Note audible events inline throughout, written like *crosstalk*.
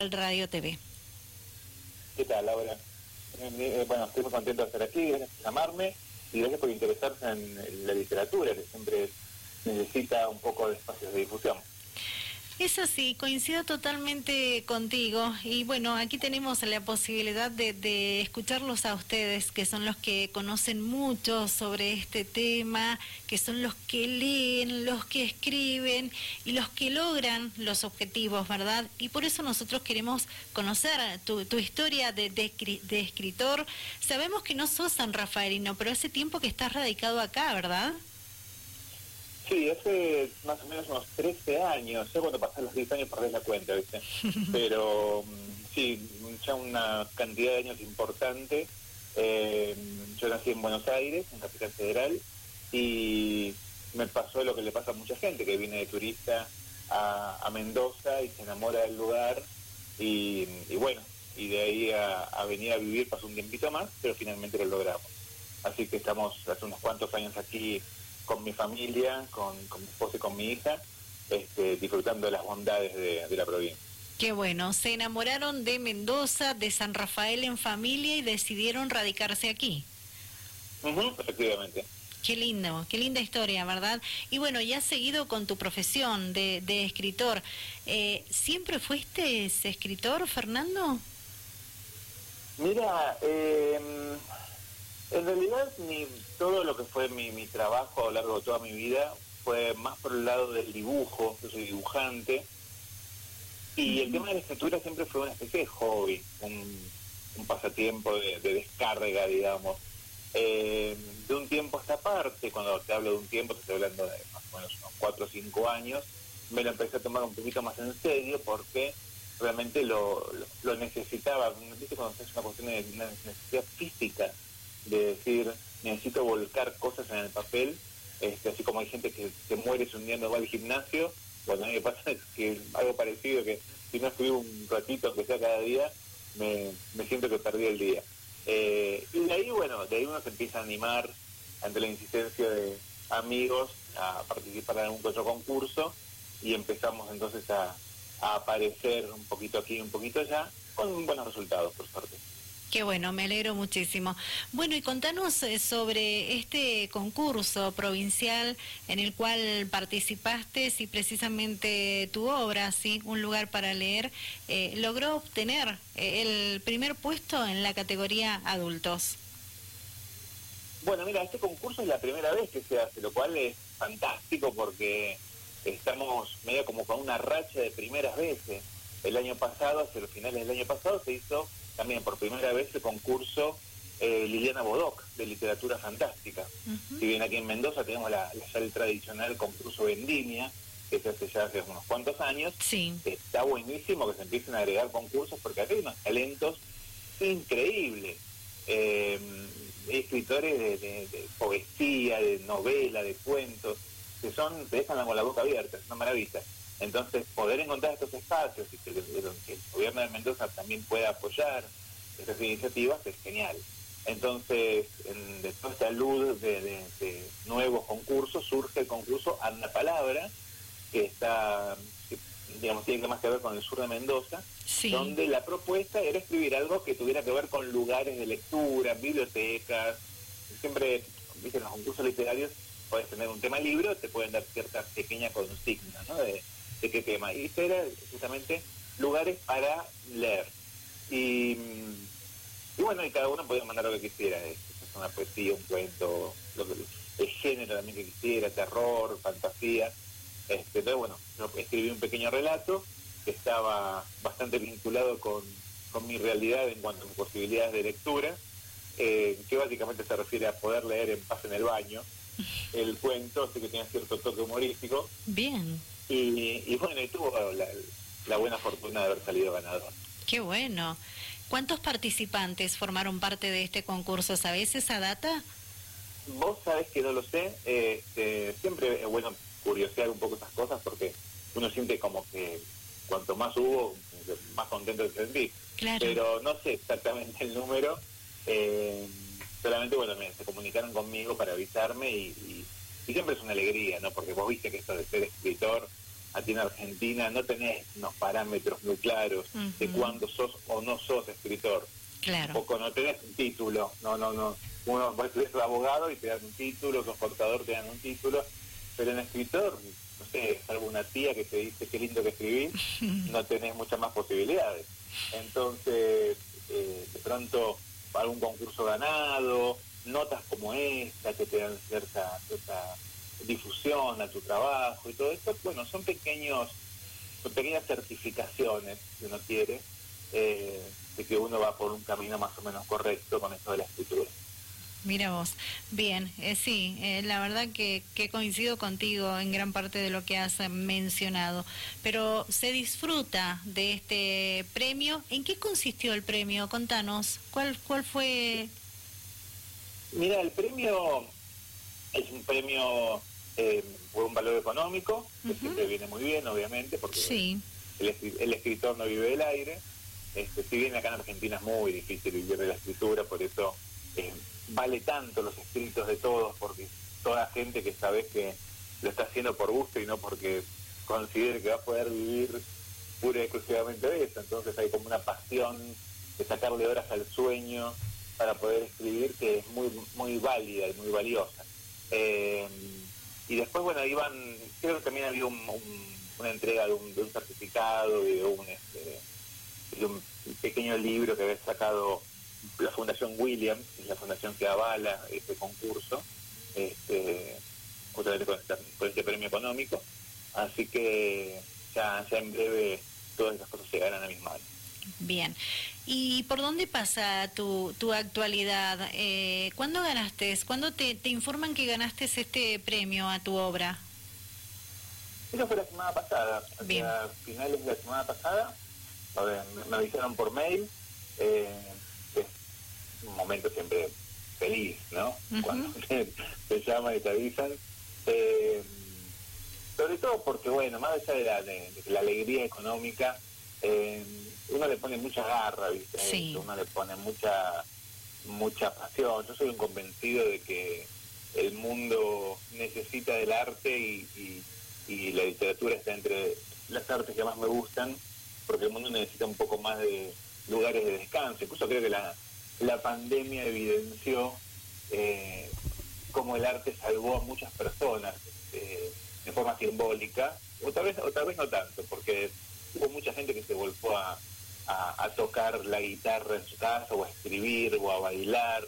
Radio TV. ¿Qué tal, Laura? Eh, bueno, estoy muy contento de estar aquí, gracias por llamarme y gracias por interesarse en la literatura, que siempre necesita un poco de espacios de difusión. Eso sí, coincido totalmente contigo. Y bueno, aquí tenemos la posibilidad de, escucharlos a ustedes, que son los que conocen mucho sobre este tema, que son los que leen, los que escriben y los que logran los objetivos, ¿verdad? Y por eso nosotros queremos conocer tu, historia de, de escritor. Sabemos que no sos san rafaelino, pero hace tiempo que estás radicado acá, ¿verdad? Sí, hace más o menos unos 13 años, sé cuando pasan los 10 años perdés la cuenta, ¿viste? *laughs* Pero mm, sí, ya una cantidad de años importante. Eh, yo nací en Buenos Aires, en Capital Federal, y me pasó lo que le pasa a mucha gente que viene de turista a, Mendoza y se enamora del lugar y, bueno, y de ahí a, a, venir a vivir pasó un tiempito más, pero finalmente lo logramos. Así que estamos hace unos cuantos años aquí con mi familia, con, mi esposa y con mi hija, este, disfrutando de las bondades de, la provincia. Qué bueno, se enamoraron de Mendoza, de San Rafael en familia y decidieron radicarse aquí. efectivamente. Qué lindo, qué linda historia, ¿verdad? Y bueno, ya has seguido con tu profesión de, escritor. Eh, ¿Siempre fuiste escritor, Fernando? Mira, eh, en realidad, mi, todo lo que fue mi, mi trabajo a lo largo de toda mi vida fue más por el lado del dibujo, yo soy dibujante, y el tema de la escritura siempre fue una especie de hobby, un, pasatiempo de, descarga, digamos. Eh, de un tiempo a esta parte, cuando te hablo de un tiempo, te estoy hablando de más o menos unos 4 o 5 años, me lo empecé a tomar un poquito más en serio porque realmente lo, lo, necesitaba. ¿Viste cuando es una cuestión de una necesidad física de decir, necesito volcar cosas en el papel, este, así como hay gente que se muere si un día no va al gimnasio, bueno, a me pasa *laughs* que algo parecido, que si no escribo un ratito, que sea cada día, me, siento que perdí el día. Eh, y de ahí, bueno, de ahí uno se empieza a animar ante la insistencia de amigos a participar en algún otro concurso y empezamos entonces a, a aparecer un poquito aquí, un poquito allá, con buenos resultados, por suerte. Qué bueno, me alegro muchísimo. Bueno, y contanos eh, sobre este concurso provincial en el cual participaste, si precisamente tu obra, sí, un lugar para leer, eh, logró obtener eh, el primer puesto en la categoría adultos. Bueno, mira, este concurso es la primera vez que se hace, lo cual es fantástico porque estamos medio como con una racha de primeras veces. El año pasado, hacia los finales del año pasado, se hizo también por primera vez el concurso eh, Liliana Bodoc de literatura fantástica. Si bien aquí en Mendoza tenemos la, la tradicional concurso Vendimia, que se hace ya hace unos cuantos años, está buenísimo que se empiecen a agregar concursos porque aquí hay unos talentos increíbles. Eh, escritores de, poesía, de novela, de cuentos, que son, te dejan con la boca abierta, es una maravilla. Entonces, poder encontrar estos espacios y que, el gobierno de Mendoza también pueda apoyar estas iniciativas es genial. Entonces, en, de toda esta luz de, nuevos concursos, surge el concurso Anda Palabra, que está, digamos, tiene más que ver con el sur de Mendoza, donde la propuesta era escribir algo que tuviera que ver con lugares de lectura, bibliotecas. Siempre, viste, en los concursos literarios puedes tener un tema libro, te pueden dar cierta pequeña consigna, ¿no? De, de qué tema. Y este era justamente lugares para leer. Y, bueno, y cada uno podía mandar lo que quisiera. Es, una poesía, un cuento, lo que, el género también que quisiera, terror, fantasía. Este, entonces, bueno, yo escribí un pequeño relato que estaba bastante vinculado con, con mi realidad en cuanto a mis posibilidades de lectura, eh, que básicamente se refiere a poder leer en paz en el baño el cuento, así que tiene cierto toque humorístico. Bien. Y, bueno, y tuvo la, buena fortuna de haber salido ganador. Qué bueno. ¿Cuántos participantes formaron parte de este concurso? ¿Sabés esa data? Vos sabés que no lo sé. Este, siempre es bueno curiosear un poco esas cosas porque uno siente como que cuanto más hubo, más contento se sentí. Claro. Pero no sé exactamente el número. Eh, solamente, bueno, me, se comunicaron conmigo para avisarme y, y, siempre es una alegría, ¿no? Porque vos viste que esto de ser escritor aquí en Argentina no tenés unos parámetros muy claros de cuándo sos o no sos escritor. Claro. O no tenés un título, no, no, no. Uno es abogado y te dan un título, los contador te dan un título, pero en escritor, no sé, salvo una tía que te dice qué lindo que escribís, *laughs* no tenés muchas más posibilidades. Entonces, eh, de pronto, algún concurso ganado, notas como esta que te dan cierta, difusión a tu trabajo y todo esto, bueno, son pequeños, son pequeñas certificaciones que uno quiere eh, de que uno va por un camino más o menos correcto con esto de la escritura. Mira vos, bien, eh, sí, eh, la verdad que, que, coincido contigo en gran parte de lo que has mencionado, pero se disfruta de este premio. ¿En qué consistió el premio? Contanos, ¿cuál, cuál fue? Mira, el premio es un premio eh, por un valor económico, que siempre viene muy bien, obviamente, porque el, escritor no vive del aire. Este, si bien acá en Argentina es muy difícil vivir de la escritura, por eso eh, vale tanto los escritos de todos, porque toda gente que sabes que lo está haciendo por gusto y no porque considere que va a poder vivir pura y exclusivamente de eso. Entonces hay como una pasión de sacarle horas al sueño para poder escribir que es muy, muy válida y muy valiosa. Eh, y después, bueno, iban, creo que también había una entrega de un, certificado y de un, este, de un pequeño libro que había sacado la Fundación Williams, es la fundación que avala este concurso, este, justamente con, este premio económico. Así que ya, ya en breve todas esas cosas llegarán a mis manos. Bien. ¿Y por dónde pasa tu, tu actualidad? Eh, ¿Cuándo ganaste? ¿Cuándo te, te informan que ganaste este premio a tu obra? Eso fue la semana pasada, Bien. a finales de la semana pasada. me, avisaron por mail. Eh, es un momento siempre feliz, ¿no? Cuando *laughs* te, llaman y te avisan. Eh, sobre todo porque, bueno, más allá de la, de la alegría económica, eh, uno le pone mucha garra, ¿viste? Uno le pone mucha mucha pasión. Yo soy un convencido de que el mundo necesita del arte y, y, la literatura está entre las artes que más me gustan, porque el mundo necesita un poco más de lugares de descanso. Incluso creo que la, la pandemia evidenció eh, cómo el arte salvó a muchas personas eh, de forma simbólica, o tal vez, o tal vez no tanto, porque hubo mucha gente que se volvió a, a, tocar la guitarra en su casa, o a escribir, o a bailar,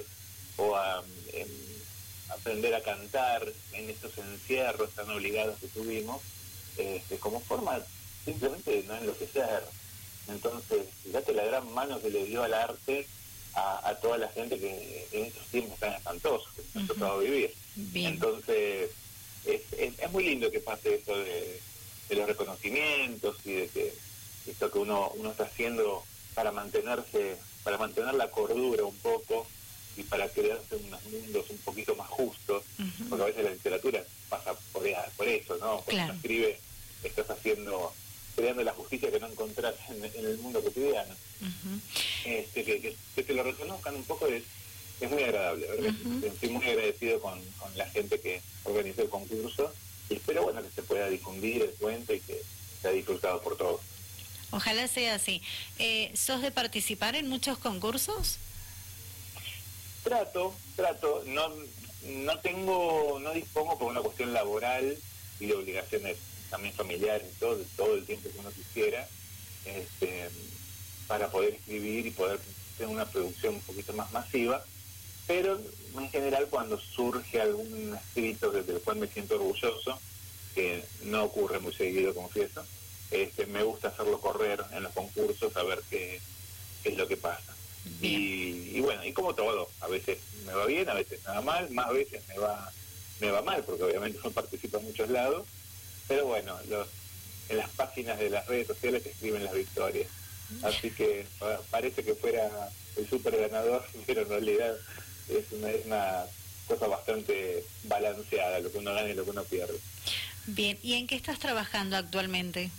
o a em, aprender a cantar en estos encierros tan obligados que tuvimos, este, como forma simplemente de no enloquecer. Entonces, fíjate la gran mano que le dio al arte a, toda la gente que en estos tiempos tan espantosos que nos ha tocado vivir. Entonces, es, es, muy lindo que pase eso de, de los reconocimientos y de que esto que uno, uno está haciendo para mantenerse, para mantener la cordura un poco y para crearse unos mundos un poquito más justos, porque a veces la literatura pasa por, por eso, ¿no? Cuando uno escribe, estás haciendo, creando la justicia que no encontrás en, el mundo cotidiano. este, que, que, te lo reconozcan un poco es, es muy agradable, ¿verdad? Estoy muy agradecido con, con la gente que organizó el concurso y espero, bueno, que se pueda difundir el cuento y que sea disfrutado por todos. Ojalá sea así. Eh, ¿Sos de participar en muchos concursos? Trato, trato. No, no tengo, no dispongo por una cuestión laboral y de obligaciones también familiares todo, todo el tiempo que uno quisiera, este, para poder escribir y poder tener una producción un poquito más masiva. Pero en general cuando surge algún escrito desde el cual me siento orgulloso, que no ocurre muy seguido, confieso, este, me gusta hacerlo correr en los concursos, a ver qué, es lo que pasa. Y, bueno, y como todo, a veces me va bien, a veces nada mal, más veces me va me va mal, porque obviamente no participo en muchos lados, pero bueno, los, en las páginas de las redes sociales escriben las victorias. Así que parece que fuera el super ganador, *laughs* pero en realidad es una, es una cosa bastante balanceada, lo que uno gana y lo que uno pierde. Bien, ¿y en qué estás trabajando actualmente?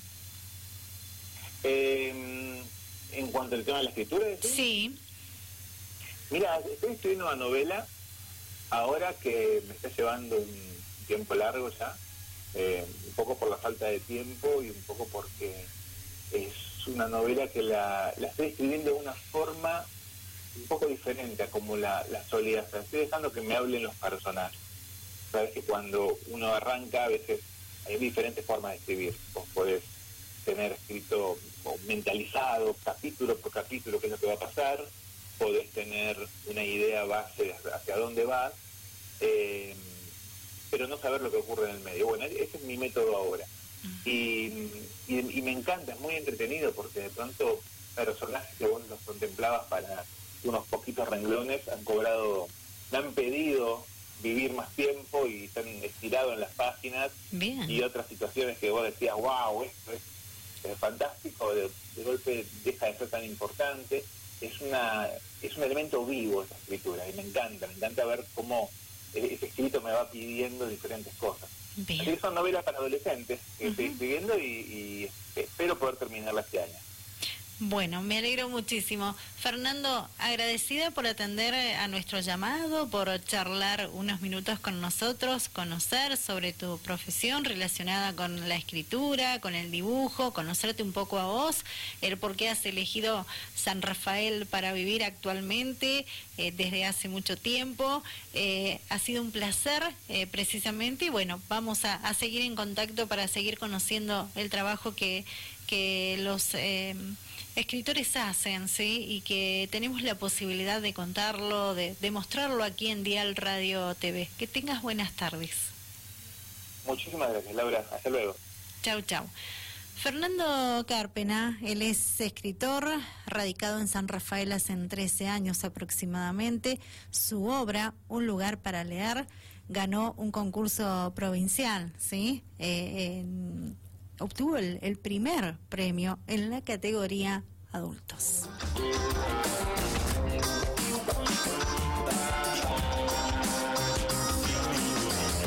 Eh, en cuanto al tema de la escritura, ¿sí? Mira, estoy escribiendo una novela ahora que me está llevando un tiempo largo ya. eh, un poco por la falta de tiempo y un poco porque es una novela que la, la estoy escribiendo de una forma un poco diferente a como la, la solía hacer. Estoy dejando que me hablen los personajes. Sabes que cuando uno arranca a veces hay diferentes formas de escribir. Vos podés tener escrito mentalizado capítulo por capítulo qué es lo que va a pasar, podés tener una idea base hacia dónde vas, eh, pero no saber lo que ocurre en el medio. Bueno, ese es mi método ahora. Y, y, me encanta, es muy entretenido porque de pronto personajes que vos los contemplabas para unos poquitos renglones han cobrado, me han pedido vivir más tiempo y están estirados en las páginas y otras situaciones que vos decías, wow, esto es, fantástico, de, golpe deja de ser tan importante. Es una es un elemento vivo esa escritura y me encanta, me encanta ver cómo ese escrito me va pidiendo diferentes cosas. Así son novelas para adolescentes que estoy escribiendo y, y espero poder terminarla este año. Bueno, me alegro muchísimo. Fernando, agradecida por atender eh, a nuestro llamado, por charlar unos minutos con nosotros, conocer sobre tu profesión relacionada con la escritura, con el dibujo, conocerte un poco a vos, el por qué has elegido San Rafael para vivir actualmente eh, desde hace mucho tiempo. Eh, ha sido un placer precisamente y bueno, vamos a, a, seguir en contacto para seguir conociendo el trabajo que, que los escritores hacen, ¿sí? Y que tenemos la posibilidad de contarlo, de, mostrarlo aquí en Dial Radio TV. Que tengas buenas tardes. Muchísimas gracias, Laura. Hasta luego. Chau, chau. Fernando Carpena, él es escritor, radicado en San Rafael hace 13 años aproximadamente. Su obra, Un lugar para leer, ganó un concurso provincial, ¿sí? Eh, obtuvo el, primer premio en la categoría adultos.